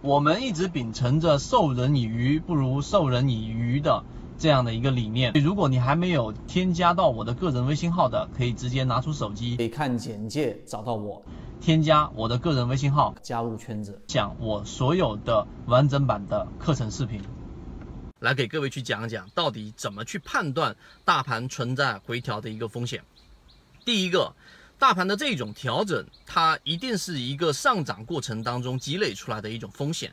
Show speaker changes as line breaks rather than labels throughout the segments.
我们一直秉承着授人以鱼不如授人以渔的这样的一个理念。如果你还没有添加到我的个人微信号的，可以直接拿出手机，
可以看简介找到我，
添加我的个人微信号，
加入圈子，
讲我所有的完整版的课程视频，
来给各位去讲讲到底怎么去判断大盘存在回调的一个风险。第一个。大盘的这种调整，它一定是一个上涨过程当中积累出来的一种风险。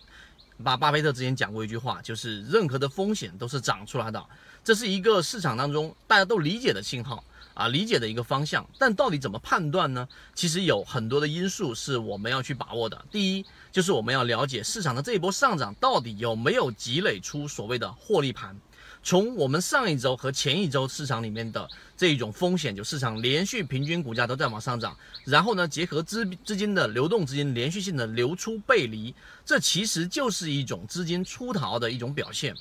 巴巴菲特之前讲过一句话，就是任何的风险都是涨出来的，这是一个市场当中大家都理解的信号啊，理解的一个方向。但到底怎么判断呢？其实有很多的因素是我们要去把握的。第一，就是我们要了解市场的这一波上涨到底有没有积累出所谓的获利盘。从我们上一周和前一周市场里面的这一种风险，就市场连续平均股价都在往上涨，然后呢，结合资资金的流动资金连续性的流出背离，这其实就是一种资金出逃的一种表现。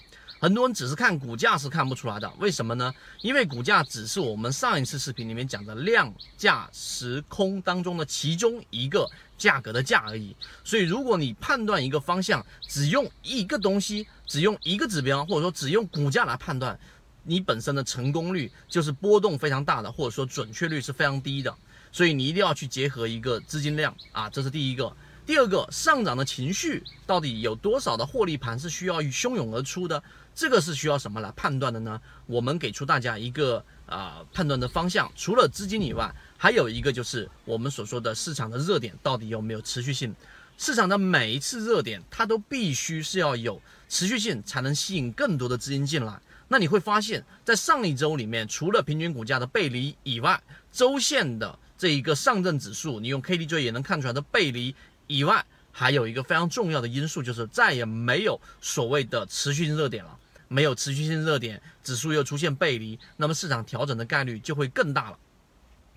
很多人只是看股价是看不出来的，为什么呢？因为股价只是我们上一次视频里面讲的量价时空当中的其中一个价格的价而已。所以，如果你判断一个方向只用一个东西，只用一个指标，或者说只用股价来判断，你本身的成功率就是波动非常大的，或者说准确率是非常低的。所以，你一定要去结合一个资金量啊，这是第一个。第二个，上涨的情绪到底有多少的获利盘是需要汹涌而出的？这个是需要什么来判断的呢？我们给出大家一个啊判断的方向，除了资金以外，还有一个就是我们所说的市场的热点到底有没有持续性。市场的每一次热点，它都必须是要有持续性，才能吸引更多的资金进来。那你会发现在上一周里面，除了平均股价的背离以外，周线的这一个上证指数，你用 K D J 也能看出来的背离。以外，还有一个非常重要的因素，就是再也没有所谓的持续性热点了。没有持续性热点，指数又出现背离，那么市场调整的概率就会更大了。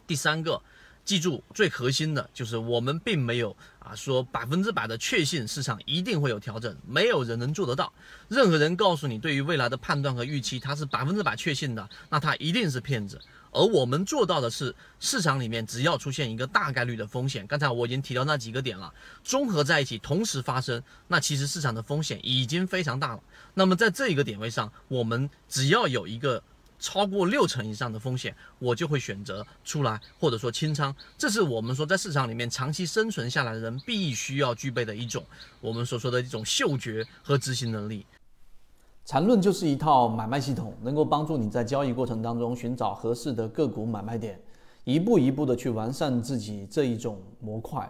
第三个，记住最核心的就是我们并没有啊说百分之百的确信市场一定会有调整，没有人能做得到。任何人告诉你对于未来的判断和预期，他是百分之百确信的，那他一定是骗子。而我们做到的是，市场里面只要出现一个大概率的风险，刚才我已经提到那几个点了，综合在一起同时发生，那其实市场的风险已经非常大了。那么在这一个点位上，我们只要有一个超过六成以上的风险，我就会选择出来或者说清仓。这是我们说在市场里面长期生存下来的人必须要具备的一种我们所说的一种嗅觉和执行能力。
缠论就是一套买卖系统，能够帮助你在交易过程当中寻找合适的个股买卖点，一步一步的去完善自己这一种模块，